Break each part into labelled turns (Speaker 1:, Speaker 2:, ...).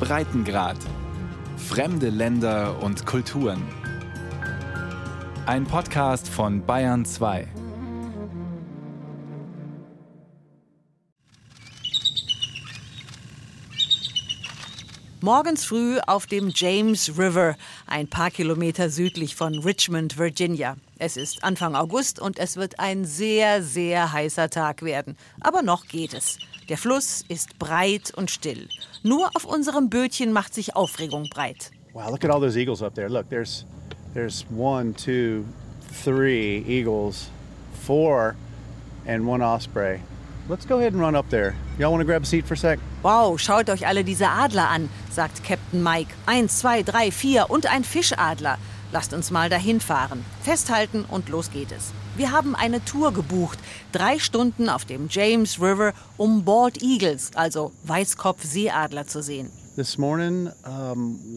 Speaker 1: Breitengrad. Fremde Länder und Kulturen. Ein Podcast von Bayern 2.
Speaker 2: Morgens früh auf dem James River, ein paar Kilometer südlich von Richmond, Virginia. Es ist Anfang August und es wird ein sehr, sehr heißer Tag werden. Aber noch geht es. Der Fluss ist breit und still. Nur auf unserem Bötchen macht sich Aufregung breit.
Speaker 3: Wow, look at all those eagles up there. Look, there's there's one, two, three eagles, four, and one osprey. Let's go ahead and run up there. Y'all want to grab a seat for a sec?
Speaker 2: Wow, schaut euch alle diese Adler an, sagt Captain Mike. Eins, zwei, drei, vier und ein Fischadler. Lasst uns mal dahin fahren. Festhalten und los geht es. Wir haben eine Tour gebucht. Drei Stunden auf dem James River, um Bald Eagles, also Weißkopf-Seeadler, zu sehen.
Speaker 3: This morning,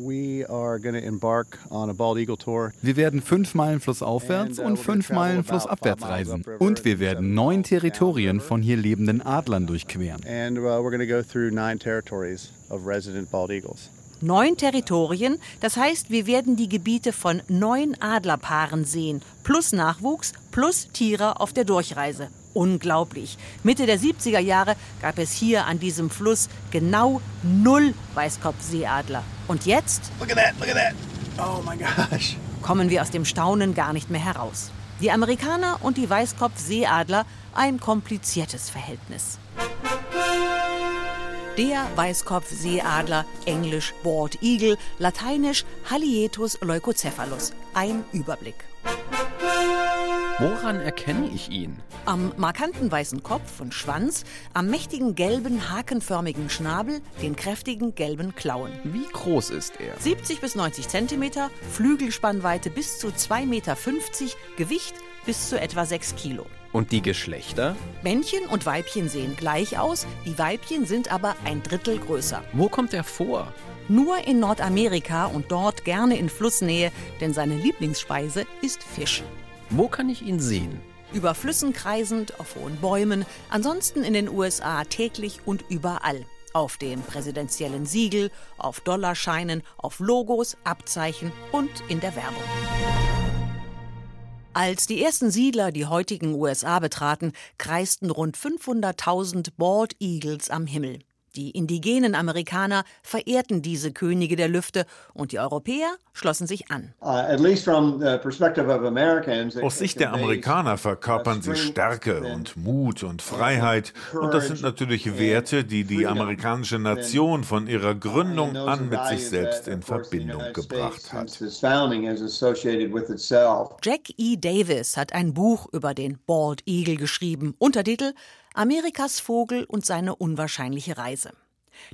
Speaker 3: we are going to embark on a bald eagle tour.
Speaker 4: Wir werden fünf Meilen flussaufwärts und fünf Meilen flussabwärts reisen. Und wir werden neun Territorien von hier lebenden Adlern durchqueren.
Speaker 3: And uh, we're going to go through nine territories of resident bald eagles.
Speaker 2: Neun Territorien, das heißt, wir werden die Gebiete von neun Adlerpaaren sehen, plus Nachwuchs, plus Tiere auf der Durchreise. Unglaublich. Mitte der 70er Jahre gab es hier an diesem Fluss genau null Weißkopfseeadler. Und jetzt
Speaker 3: Look at that, look at that. Oh my gosh.
Speaker 2: kommen wir aus dem Staunen gar nicht mehr heraus. Die Amerikaner und die Weißkopfseeadler ein kompliziertes Verhältnis. Der Weißkopfseeadler, englisch Bald Eagle, lateinisch Halietus leucocephalus. Ein Überblick.
Speaker 5: Woran erkenne ich ihn?
Speaker 2: Am markanten weißen Kopf und Schwanz, am mächtigen gelben hakenförmigen Schnabel, den kräftigen gelben Klauen.
Speaker 5: Wie groß ist er?
Speaker 2: 70 bis 90 Zentimeter, Flügelspannweite bis zu 2,50 Meter, Gewicht bis zu etwa 6 Kilo.
Speaker 5: Und die Geschlechter?
Speaker 2: Männchen und Weibchen sehen gleich aus, die Weibchen sind aber ein Drittel größer.
Speaker 5: Wo kommt er vor?
Speaker 2: Nur in Nordamerika und dort gerne in Flussnähe, denn seine Lieblingsspeise ist Fisch.
Speaker 5: Wo kann ich ihn sehen?
Speaker 2: Über Flüssen kreisend, auf hohen Bäumen, ansonsten in den USA täglich und überall. Auf dem präsidentiellen Siegel, auf Dollarscheinen, auf Logos, Abzeichen und in der Werbung. Als die ersten Siedler die heutigen USA betraten, kreisten rund 500.000 Bald Eagles am Himmel. Die indigenen Amerikaner verehrten diese Könige der Lüfte und die Europäer schlossen sich an.
Speaker 6: Aus Sicht der Amerikaner verkörpern sie Stärke und Mut und Freiheit. Und das sind natürlich Werte, die die amerikanische Nation von ihrer Gründung an mit sich selbst in Verbindung gebracht hat.
Speaker 2: Jack E. Davis hat ein Buch über den Bald Eagle geschrieben. Untertitel Amerikas Vogel und seine unwahrscheinliche Reise.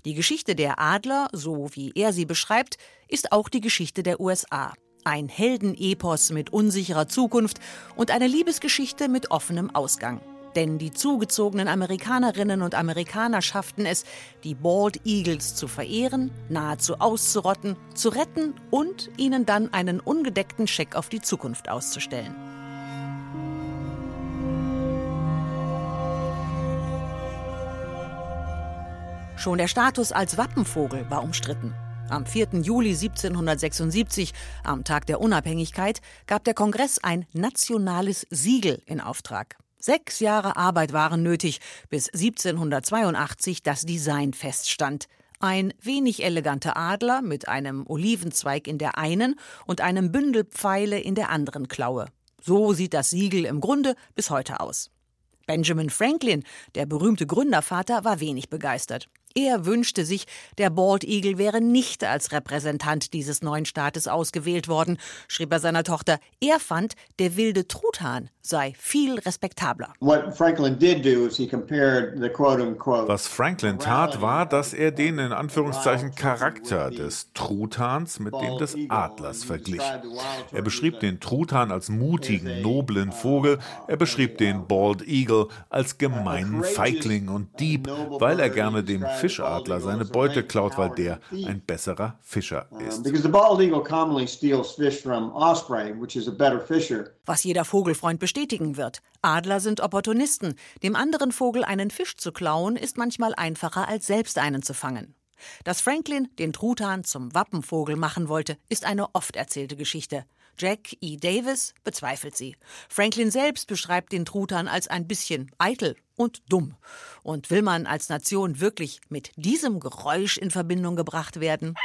Speaker 2: Die Geschichte der Adler, so wie er sie beschreibt, ist auch die Geschichte der USA. Ein Heldenepos mit unsicherer Zukunft und eine Liebesgeschichte mit offenem Ausgang. Denn die zugezogenen Amerikanerinnen und Amerikaner schafften es, die Bald Eagles zu verehren, nahezu auszurotten, zu retten und ihnen dann einen ungedeckten Scheck auf die Zukunft auszustellen. Schon der Status als Wappenvogel war umstritten. Am 4. Juli 1776, am Tag der Unabhängigkeit, gab der Kongress ein nationales Siegel in Auftrag. Sechs Jahre Arbeit waren nötig, bis 1782 das Design feststand. Ein wenig eleganter Adler mit einem Olivenzweig in der einen und einem Bündel Pfeile in der anderen Klaue. So sieht das Siegel im Grunde bis heute aus. Benjamin Franklin, der berühmte Gründervater, war wenig begeistert. Er wünschte sich, der Bald Eagle wäre nicht als Repräsentant dieses neuen Staates ausgewählt worden, schrieb er seiner Tochter. Er fand, der wilde Truthahn sei viel respektabler.
Speaker 6: Was Franklin tat, war, dass er den in Anführungszeichen Charakter des Truthahns mit dem des Adlers verglich. Er beschrieb den Truthahn als mutigen, noblen Vogel, er beschrieb den Bald Eagle als gemeinen Feigling und Dieb, weil er gerne dem Fischadler seine Beute klaut, weil der ein besserer Fischer ist.
Speaker 2: Was jeder Vogelfreund bestätigen wird. Adler sind Opportunisten. Dem anderen Vogel einen Fisch zu klauen, ist manchmal einfacher, als selbst einen zu fangen. Dass Franklin den Truthahn zum Wappenvogel machen wollte, ist eine oft erzählte Geschichte. Jack E. Davis bezweifelt sie. Franklin selbst beschreibt den Truthahn als ein bisschen eitel und dumm. Und will man als Nation wirklich mit diesem Geräusch in Verbindung gebracht werden?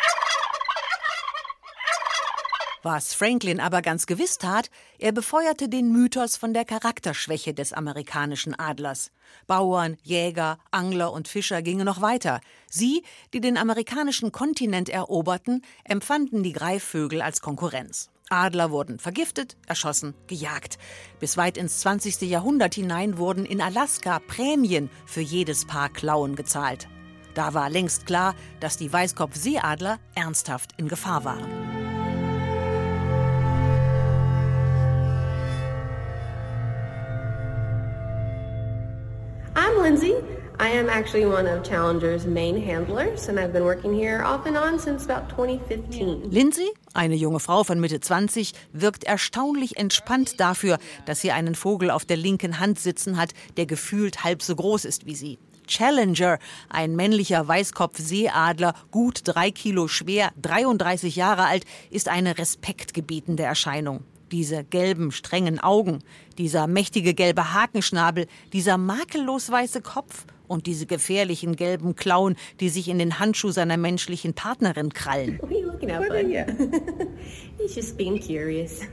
Speaker 2: Was Franklin aber ganz gewiss tat, er befeuerte den Mythos von der Charakterschwäche des amerikanischen Adlers. Bauern, Jäger, Angler und Fischer gingen noch weiter. Sie, die den amerikanischen Kontinent eroberten, empfanden die Greifvögel als Konkurrenz. Adler wurden vergiftet, erschossen, gejagt. Bis weit ins 20. Jahrhundert hinein wurden in Alaska Prämien für jedes Paar Klauen gezahlt. Da war längst klar, dass die Weißkopfseeadler ernsthaft in Gefahr waren.
Speaker 7: I'm Lindsay. I am actually one of Challenger's main handlers and I've been working here off and on since about 2015.
Speaker 2: Lindsay, eine junge Frau von Mitte 20, wirkt erstaunlich entspannt dafür, dass sie einen Vogel auf der linken Hand sitzen hat, der gefühlt halb so groß ist wie sie. Challenger, ein männlicher Weißkopfseeadler, gut drei Kilo schwer, 33 Jahre alt, ist eine respektgebietende Erscheinung diese gelben, strengen Augen, dieser mächtige gelbe Hakenschnabel, dieser makellos weiße Kopf und diese gefährlichen gelben Klauen, die sich in den Handschuh seiner menschlichen Partnerin krallen.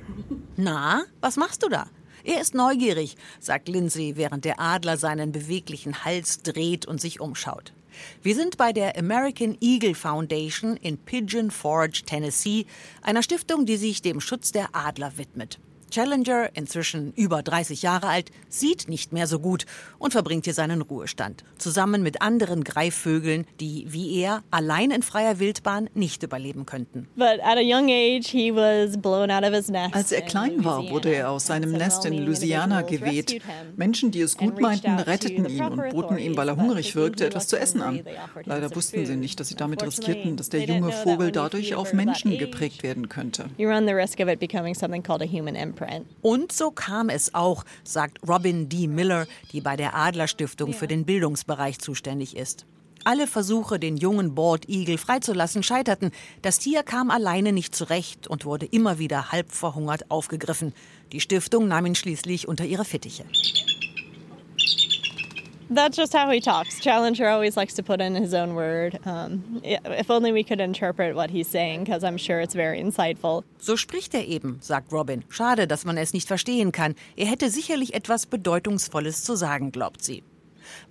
Speaker 2: Na, was machst du da? Er ist neugierig, sagt Lindsay, während der Adler seinen beweglichen Hals dreht und sich umschaut. Wir sind bei der American Eagle Foundation in Pigeon Forge, Tennessee, einer Stiftung, die sich dem Schutz der Adler widmet. Challenger, inzwischen über 30 Jahre alt, sieht nicht mehr so gut und verbringt hier seinen Ruhestand. Zusammen mit anderen Greifvögeln, die wie er allein in freier Wildbahn nicht überleben könnten.
Speaker 8: Als er klein war, wurde er aus seinem Nest in Louisiana geweht. Menschen, die es gut meinten, retteten ihn und boten ihm, weil er hungrig wirkte, etwas zu essen an. Leider wussten sie nicht, dass sie damit riskierten, dass der junge Vogel dadurch auf Menschen geprägt werden könnte. You run the risk of it becoming something called a human imprint.
Speaker 2: Und so kam es auch, sagt Robin D. Miller, die bei der Adler Stiftung für den Bildungsbereich zuständig ist. Alle Versuche, den jungen Bald Eagle freizulassen, scheiterten. Das Tier kam alleine nicht zurecht und wurde immer wieder halb verhungert aufgegriffen. Die Stiftung nahm ihn schließlich unter ihre Fittiche.
Speaker 8: That's just how he talks. Challenger always likes to put in his own word. Um, if only we could interpret what he's saying, because I'm sure it's very insightful.
Speaker 2: So spricht er eben, sagt Robin. Schade, dass man es nicht verstehen kann. Er hätte sicherlich etwas Bedeutungsvolles zu sagen, glaubt sie.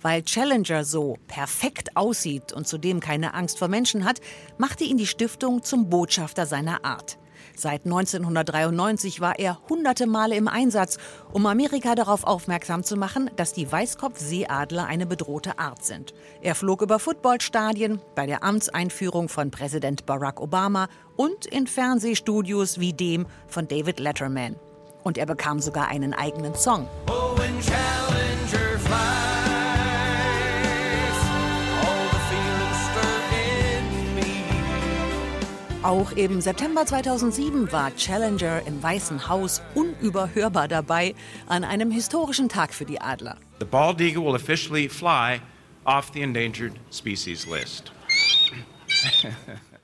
Speaker 2: Weil Challenger so perfekt aussieht und zudem keine Angst vor Menschen hat, machte ihn die Stiftung zum Botschafter seiner Art. Seit 1993 war er hunderte Male im Einsatz, um Amerika darauf aufmerksam zu machen, dass die Weißkopfseeadler eine bedrohte Art sind. Er flog über Footballstadien, bei der Amtseinführung von Präsident Barack Obama und in Fernsehstudios wie dem von David Letterman. Und er bekam sogar einen eigenen Song. Oh, Auch im September 2007 war Challenger im Weißen Haus unüberhörbar dabei an einem historischen Tag für die Adler.
Speaker 9: The bald eagle will officially fly off the endangered species list.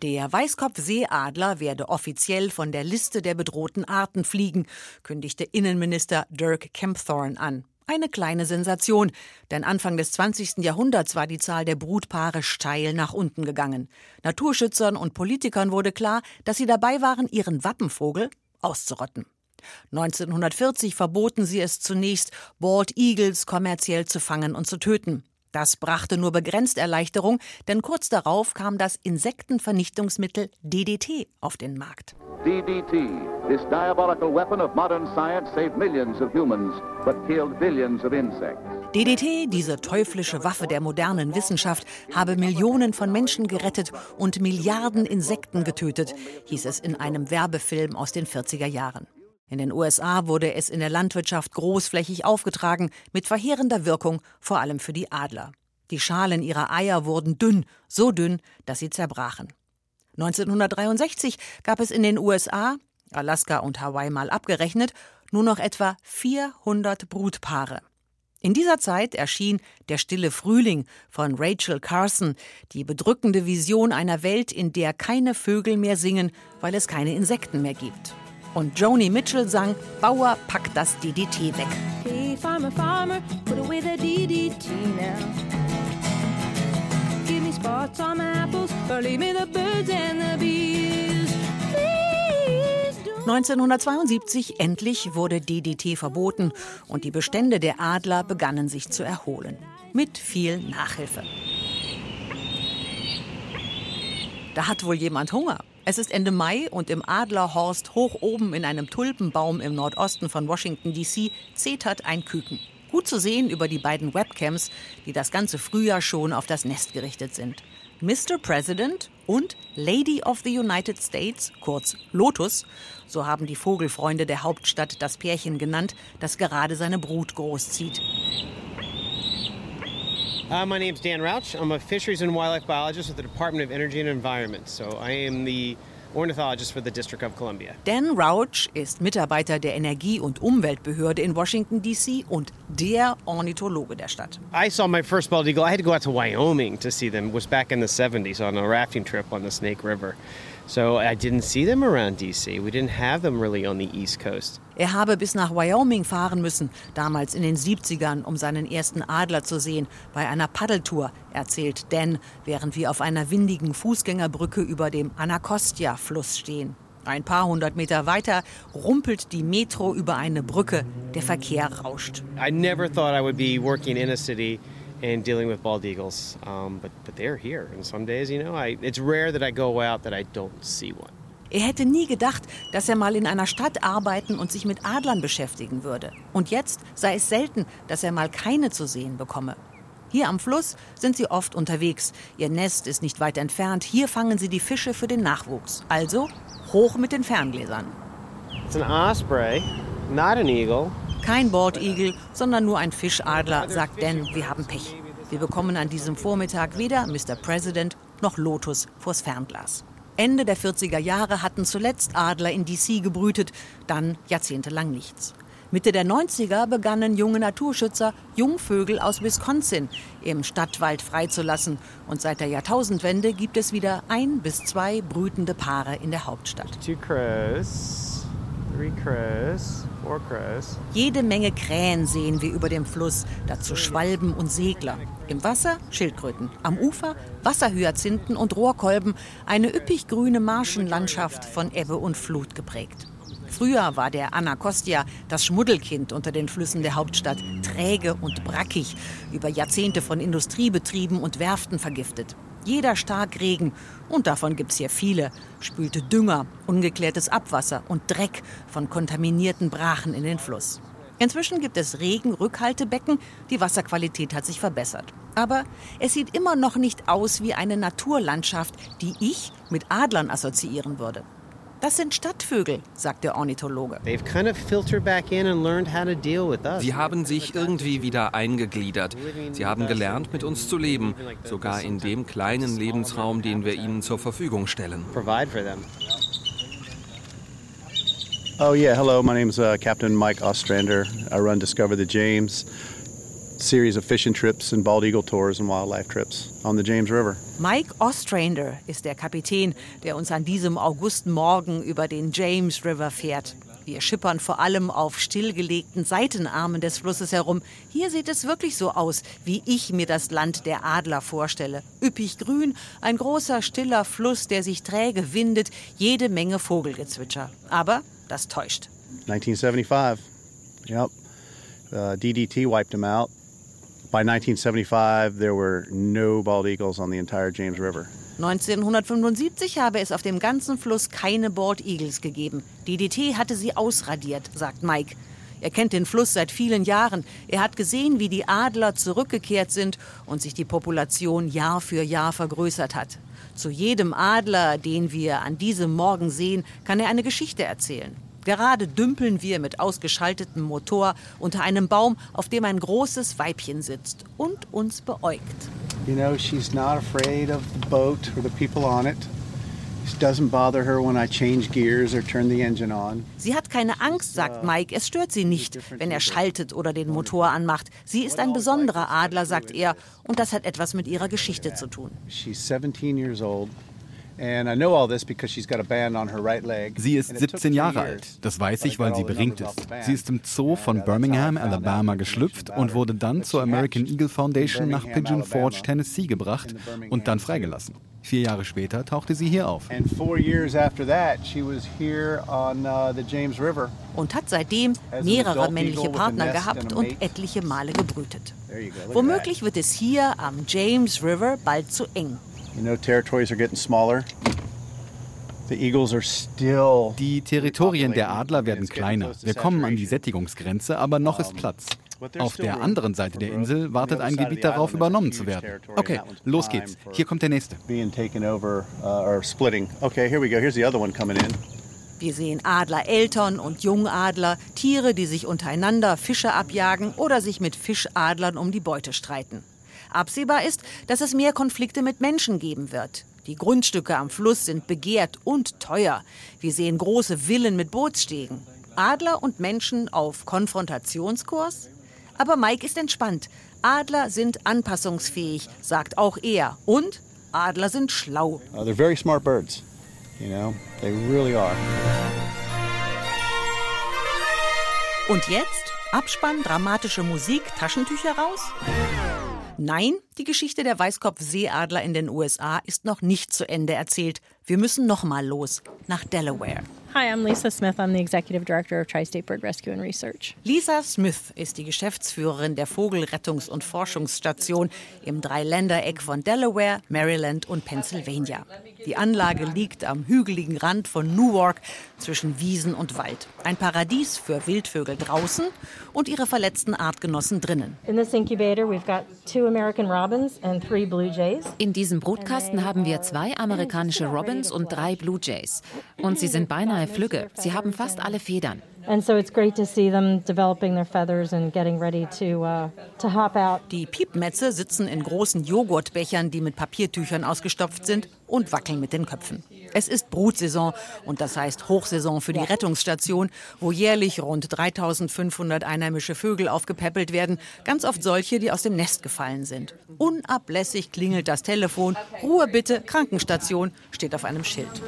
Speaker 2: Der Weißkopfseeadler werde offiziell von der Liste der bedrohten Arten fliegen, kündigte Innenminister Dirk Kempthorne an. Eine kleine Sensation, denn Anfang des 20. Jahrhunderts war die Zahl der Brutpaare steil nach unten gegangen. Naturschützern und Politikern wurde klar, dass sie dabei waren, ihren Wappenvogel auszurotten. 1940 verboten sie es zunächst, Bald Eagles kommerziell zu fangen und zu töten. Das brachte nur begrenzt Erleichterung, denn kurz darauf kam das Insektenvernichtungsmittel DDT auf den Markt. DDT, this diabolical weapon of modern science, saved millions of humans, but killed billions of insects. DDT, diese teuflische Waffe der modernen Wissenschaft, habe Millionen von Menschen gerettet und Milliarden Insekten getötet, hieß es in einem Werbefilm aus den 40er Jahren. In den USA wurde es in der Landwirtschaft großflächig aufgetragen, mit verheerender Wirkung, vor allem für die Adler. Die Schalen ihrer Eier wurden dünn, so dünn, dass sie zerbrachen. 1963 gab es in den USA, Alaska und Hawaii mal abgerechnet, nur noch etwa 400 Brutpaare. In dieser Zeit erschien Der stille Frühling von Rachel Carson, die bedrückende Vision einer Welt, in der keine Vögel mehr singen, weil es keine Insekten mehr gibt. Und Joni Mitchell sang Bauer packt das DDT weg.
Speaker 10: Hey, farmer, farmer, put away the DDT now. Give me spots on my apples, or leave me the birds and the bees.
Speaker 2: 1972 endlich wurde DDT verboten und die Bestände der Adler begannen sich zu erholen. Mit viel Nachhilfe. Da hat wohl jemand Hunger. Es ist Ende Mai und im Adlerhorst hoch oben in einem Tulpenbaum im Nordosten von Washington, D.C. zetert ein Küken. Gut zu sehen über die beiden Webcams, die das ganze Frühjahr schon auf das Nest gerichtet sind. Mr. President und Lady of the United States, kurz Lotus, so haben die Vogelfreunde der Hauptstadt das Pärchen genannt, das gerade seine Brut großzieht.
Speaker 11: Uh, my name is Dan Rauch. I'm a fisheries and wildlife biologist with the Department of Energy and Environment. So I am the ornithologist for the District of Columbia.
Speaker 2: Dan Rauch ist Mitarbeiter der Energie- und Umweltbehörde in Washington D.C. und der Ornithologe der Stadt.
Speaker 11: I saw my first bald eagle. I had to go out to Wyoming to see them. It was back in the 70s on a rafting trip on the Snake River. So I didn't see them around DC. We didn't have them really on the East Coast.
Speaker 2: Er habe bis nach Wyoming fahren müssen, damals in den 70ern, um seinen ersten Adler zu sehen, bei einer Paddeltour, erzählt Dan, während wir auf einer windigen Fußgängerbrücke über dem Anacostia-Fluss stehen. Ein paar hundert Meter weiter rumpelt die Metro über eine Brücke, der Verkehr rauscht.
Speaker 11: I never thought I would be working in a city and dealing with bald eagles, um, but, but they're here. And some days, you know, I, it's rare that I go out that I don't see one.
Speaker 2: Er hätte nie gedacht, dass er mal in einer Stadt arbeiten und sich mit Adlern beschäftigen würde. Und jetzt sei es selten, dass er mal keine zu sehen bekomme. Hier am Fluss sind sie oft unterwegs. Ihr Nest ist nicht weit entfernt. Hier fangen sie die Fische für den Nachwuchs. Also hoch mit den Ferngläsern.
Speaker 11: It's an osprey, not an eagle.
Speaker 2: Kein Baldigel, sondern nur ein Fischadler, sagt Dan, wir haben Pech. Wir bekommen an diesem Vormittag weder Mr. President noch Lotus vors Fernglas. Ende der 40er Jahre hatten zuletzt Adler in DC gebrütet, dann jahrzehntelang nichts. Mitte der 90er begannen junge Naturschützer, Jungvögel aus Wisconsin im Stadtwald freizulassen. Und seit der Jahrtausendwende gibt es wieder ein bis zwei brütende Paare in der Hauptstadt.
Speaker 11: Two crows, three crows, four crows.
Speaker 2: Jede Menge Krähen sehen wir über dem Fluss, dazu Schwalben und Segler. Im Wasser Schildkröten, am Ufer Wasserhyazinthen und Rohrkolben, eine üppig grüne Marschenlandschaft von Ebbe und Flut geprägt. Früher war der Anacostia das Schmuddelkind unter den Flüssen der Hauptstadt, träge und brackig, über Jahrzehnte von Industriebetrieben und Werften vergiftet. Jeder Starkregen, und davon gibt's hier viele, spülte Dünger, ungeklärtes Abwasser und Dreck von kontaminierten Brachen in den Fluss. Inzwischen gibt es Regenrückhaltebecken, die Wasserqualität hat sich verbessert. Aber es sieht immer noch nicht aus wie eine Naturlandschaft, die ich mit Adlern assoziieren würde. Das sind Stadtvögel, sagt der Ornithologe.
Speaker 5: Sie haben sich irgendwie wieder eingegliedert. Sie haben gelernt, mit uns zu leben, sogar in dem kleinen Lebensraum, den wir ihnen zur Verfügung stellen.
Speaker 3: Oh yeah, hello. My name is uh, Captain Mike Ostrander. I run Discover the James, series of fishing trips and bald eagle tours and wildlife trips on the James River.
Speaker 2: Mike Ostrander ist der Kapitän, der uns an diesem Augustmorgen über den James River fährt. Wir schippern vor allem auf stillgelegten Seitenarmen des Flusses herum. Hier sieht es wirklich so aus, wie ich mir das Land der Adler vorstelle. Üppig grün, ein großer, stiller Fluss, der sich träge windet, jede Menge Vogelgezwitscher. Aber das täuscht.
Speaker 3: 1975. Yep. Uh, DDT wiped them out. By 1975, there were no bald eagles on the entire James River.
Speaker 2: 1975 habe es auf dem ganzen Fluss keine Bald Eagles gegeben. DDT hatte sie ausradiert, sagt Mike. Er kennt den Fluss seit vielen Jahren. Er hat gesehen, wie die Adler zurückgekehrt sind und sich die Population Jahr für Jahr vergrößert hat. Zu jedem Adler, den wir an diesem Morgen sehen, kann er eine Geschichte erzählen. Gerade dümpeln wir mit ausgeschaltetem Motor unter einem Baum, auf dem ein großes Weibchen sitzt und uns beäugt.
Speaker 3: You know, she's not afraid of the boat or the people on it.
Speaker 2: Sie hat keine Angst, sagt Mike. Es stört sie nicht, wenn er schaltet oder den Motor anmacht. Sie ist ein besonderer Adler, sagt er. Und das hat etwas mit ihrer Geschichte zu tun.
Speaker 3: She's 17 years old.
Speaker 4: Sie ist 17 Jahre alt. Das weiß ich, weil sie beringt ist. Sie ist im Zoo von Birmingham, Alabama geschlüpft und wurde dann zur American Eagle Foundation nach Pigeon Forge, Tennessee gebracht und dann freigelassen. Vier Jahre später tauchte sie hier auf.
Speaker 3: Uh,
Speaker 2: Und hat seitdem mehrere männliche Partner gehabt und etliche Male gebrütet. Womöglich wird es hier am James River bald zu eng.
Speaker 3: You know, territories are getting smaller. The eagles are still
Speaker 4: Die Territorien der Adler werden kleiner. Wir kommen an die Sättigungsgrenze, aber noch ist Platz. Auf der anderen Seite der Insel wartet ein Gebiet darauf, übernommen zu werden. Okay, los geht's. Hier kommt der nächste.
Speaker 3: being taken over uh, or splitting. Okay, here we go. Here's the other one coming in.
Speaker 2: Wir sehen Adlereltern und Jungadler, Tiere, die sich untereinander Fische abjagen oder sich mit Fischadlern um die Beute streiten. Absehbar ist, dass es mehr Konflikte mit Menschen geben wird. Die Grundstücke am Fluss sind begehrt und teuer. Wir sehen große Villen mit Bootsstegen. Adler und Menschen auf Konfrontationskurs? Aber Mike ist entspannt. Adler sind anpassungsfähig, sagt auch er. Und Adler sind schlau.
Speaker 3: Uh, they're very smart birds. You know, they really are.
Speaker 2: Und jetzt? Abspann, dramatische Musik, Taschentücher raus? Nein, die Geschichte der Weißkopfseeadler in den USA ist noch nicht zu Ende erzählt. Wir müssen noch mal los nach Delaware.
Speaker 12: Hi, I'm Lisa Smith. I'm the Executive Director of Tri-State Bird Rescue and Research.
Speaker 2: Lisa Smith ist die Geschäftsführerin der Vogelrettungs- und Forschungsstation im Dreiländereck von Delaware, Maryland und Pennsylvania. Die Anlage liegt am hügeligen Rand von Newark zwischen Wiesen und Wald. Ein Paradies für Wildvögel draußen und ihre verletzten Artgenossen drinnen.
Speaker 12: In this incubator, we've got two American robins and three blue jays.
Speaker 13: In diesem Brutkasten haben wir zwei amerikanische Robins und drei Blue Jays. Und sie sind beinahe flügge. Sie haben fast alle Federn.
Speaker 12: And so it's great to see them developing their feathers and getting ready to, uh, to hop out.
Speaker 2: Die Piepmetze sitzen in großen Joghurtbechern, die mit Papiertüchern ausgestopft sind und wackeln mit den Köpfen. Es ist Brutsaison und das heißt Hochsaison für die Rettungsstation, wo jährlich rund 3500 einheimische Vögel aufgepäppelt werden, ganz oft solche, die aus dem Nest gefallen sind. Unablässig klingelt das Telefon, Ruhe bitte, Krankenstation, steht auf einem Schild.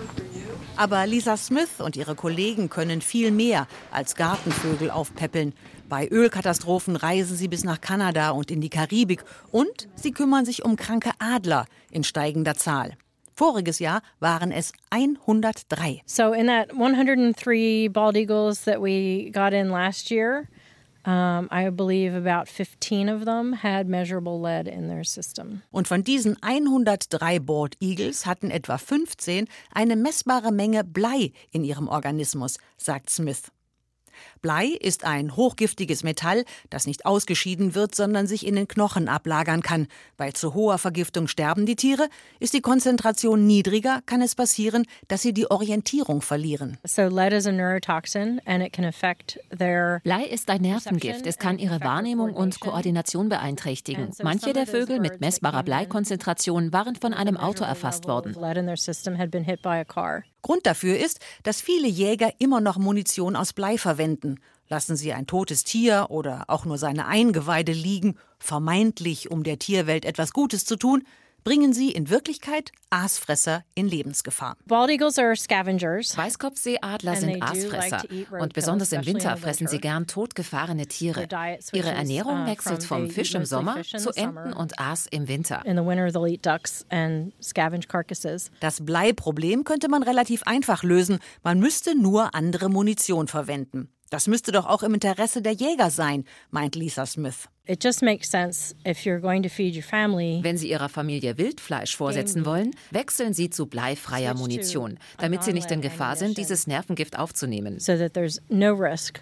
Speaker 2: Aber Lisa Smith und ihre Kollegen können viel mehr als Gartenvögel aufpäppeln. Bei Ölkatastrophen reisen sie bis nach Kanada und in die Karibik und sie kümmern sich um kranke Adler in steigender Zahl. Voriges Jahr waren es 103.
Speaker 12: So in that 103 bald eagles that we got in last year, um, I believe about 15 of them had measurable lead in their system.
Speaker 2: Und von diesen 103 Bald Eagles hatten etwa 15 eine messbare Menge Blei in ihrem Organismus, sagt Smith. Blei ist ein hochgiftiges Metall, das nicht ausgeschieden wird, sondern sich in den Knochen ablagern kann. Bei zu hoher Vergiftung sterben die Tiere. Ist die Konzentration niedriger, kann es passieren, dass sie die Orientierung verlieren.
Speaker 12: So lead is a neurotoxin and it can affect their
Speaker 13: Blei ist ein Nervengift. Es kann ihre Wahrnehmung und Koordination beeinträchtigen. Manche der Vögel mit messbarer Bleikonzentration waren von einem Auto erfasst worden.
Speaker 2: Grund dafür ist, dass viele Jäger immer noch Munition aus Blei verwenden. Lassen sie ein totes Tier oder auch nur seine Eingeweide liegen, vermeintlich um der Tierwelt etwas Gutes zu tun, bringen sie in Wirklichkeit Aasfresser in Lebensgefahr.
Speaker 12: Bald eagles are scavengers.
Speaker 13: Weißkopfseeadler sind Aasfresser und besonders im Winter fressen sie gern totgefahrene Tiere. Ihre Ernährung
Speaker 12: uh,
Speaker 13: wechselt vom Fisch im Sommer zu Enten und Aas im Winter.
Speaker 12: In the winter, they'll eat ducks and scavenge carcasses.
Speaker 2: Das Bleiproblem könnte man relativ einfach lösen. Man müsste nur andere Munition verwenden. Das müsste doch auch im Interesse der Jäger sein, meint Lisa Smith.
Speaker 12: It just makes sense if you're going to feed your family.
Speaker 13: Wenn Sie Ihrer Familie Wildfleisch vorsetzen wollen, wechseln Sie zu bleifreier Munition, damit Sie nicht in Gefahr sind, dieses Nervengift aufzunehmen.
Speaker 12: so that there's no risk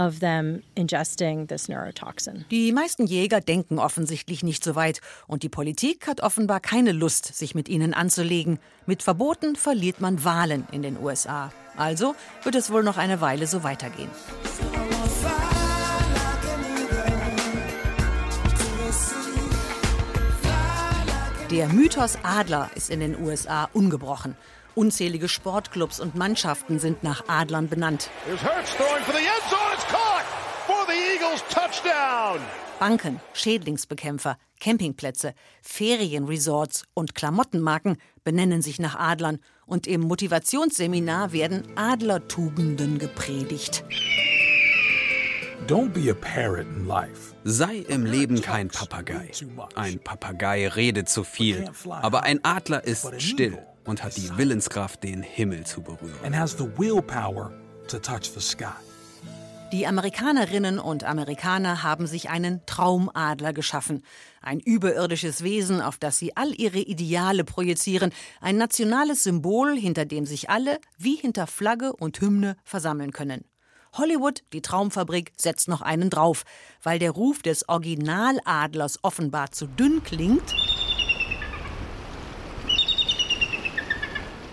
Speaker 12: of them ingesting this neurotoxin.
Speaker 2: Die meisten Jäger denken offensichtlich nicht so weit und die Politik hat offenbar keine Lust, sich mit ihnen anzulegen. Mit Verboten verliert man Wahlen in den USA. Also wird es wohl noch eine Weile so weitergehen. Der Mythos Adler ist in den USA ungebrochen. Unzählige Sportclubs und Mannschaften sind nach Adlern benannt. Banken, Schädlingsbekämpfer, Campingplätze, Ferienresorts und Klamottenmarken benennen sich nach Adlern. Und im Motivationsseminar werden Adlertugenden gepredigt.
Speaker 14: Sei im Leben kein Papagei. Ein Papagei redet zu viel, aber ein Adler ist still und hat die Willenskraft, den Himmel zu berühren.
Speaker 2: Die Amerikanerinnen und Amerikaner haben sich einen Traumadler geschaffen. Ein überirdisches Wesen, auf das sie all ihre Ideale projizieren. Ein nationales Symbol, hinter dem sich alle, wie hinter Flagge und Hymne, versammeln können. Hollywood, die Traumfabrik, setzt noch einen drauf. Weil der Ruf des Originaladlers offenbar zu dünn klingt,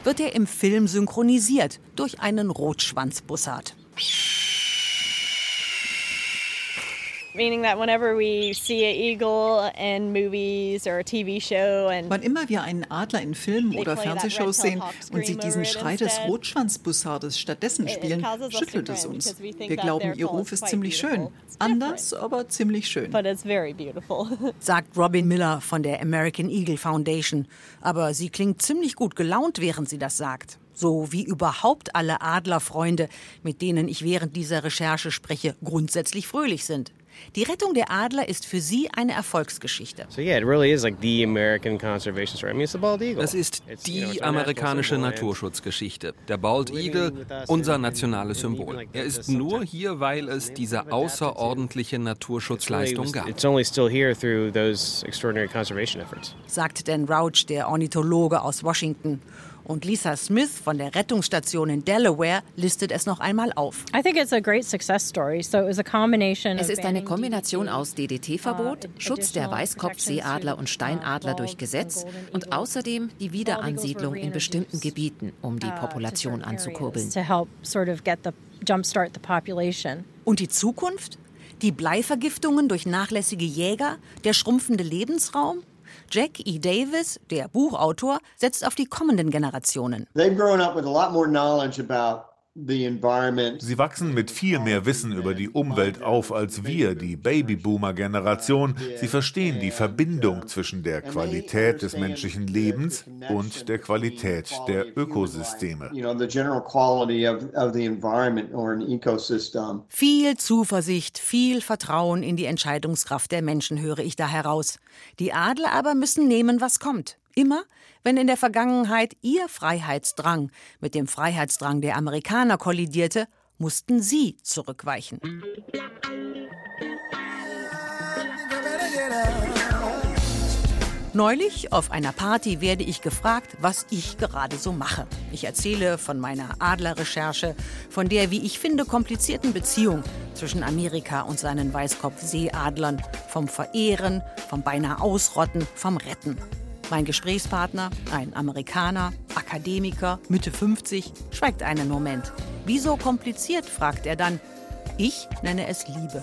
Speaker 2: wird er im Film synchronisiert durch einen Rotschwanzbussard.
Speaker 8: Meaning that whenever we see an eagle in movies or a TV show and Wann immer wir einen Adler in Filmen oder Fernsehshows sehen und sie diesen Schrei des Rotschwanzbussardes stattdessen spielen, schüttelt es uns. Wir glauben, ihr Ruf ist ziemlich schön. Anders, aber ziemlich schön.
Speaker 2: Sagt Robin Miller von der American Eagle Foundation. Aber sie klingt ziemlich gut gelaunt, während sie das sagt so wie überhaupt alle Adlerfreunde, mit denen ich während dieser Recherche spreche, grundsätzlich fröhlich sind. Die Rettung der Adler ist für sie eine Erfolgsgeschichte.
Speaker 5: Es ist die amerikanische Naturschutzgeschichte. Der Bald Eagle, unser nationales Symbol. Er ist nur hier, weil es diese außerordentliche Naturschutzleistung gab.
Speaker 2: Sagt Dan Rauch, der Ornithologe aus Washington. Und Lisa Smith von der Rettungsstation in Delaware listet es noch einmal auf.
Speaker 13: Es ist eine Kombination aus DDT-Verbot, uh, Schutz der Weißkopfseeadler und Steinadler durch Gesetz und außerdem die Wiederansiedlung in bestimmten Gebieten, um die Population anzukurbeln.
Speaker 2: Und die Zukunft? Die Bleivergiftungen durch nachlässige Jäger? Der schrumpfende Lebensraum? Jack E. Davis, der Buchautor, setzt auf die kommenden Generationen. They've grown up with a lot more knowledge
Speaker 6: about Sie wachsen mit viel mehr Wissen über die Umwelt auf als wir, die Babyboomer-Generation. Sie verstehen die Verbindung zwischen der Qualität des menschlichen Lebens und der Qualität der Ökosysteme.
Speaker 2: Viel Zuversicht, viel Vertrauen in die Entscheidungskraft der Menschen höre ich da heraus. Die Adler aber müssen nehmen, was kommt. Immer, wenn in der Vergangenheit ihr Freiheitsdrang mit dem Freiheitsdrang der Amerikaner kollidierte, mussten sie zurückweichen. Neulich auf einer Party werde ich gefragt, was ich gerade so mache. Ich erzähle von meiner Adlerrecherche, von der, wie ich finde, komplizierten Beziehung zwischen Amerika und seinen Weißkopfseeadlern, vom Verehren, vom beinahe Ausrotten, vom Retten. Mein Gesprächspartner, ein Amerikaner, Akademiker, Mitte 50, schweigt einen Moment. Wieso kompliziert, fragt er dann. Ich nenne es Liebe.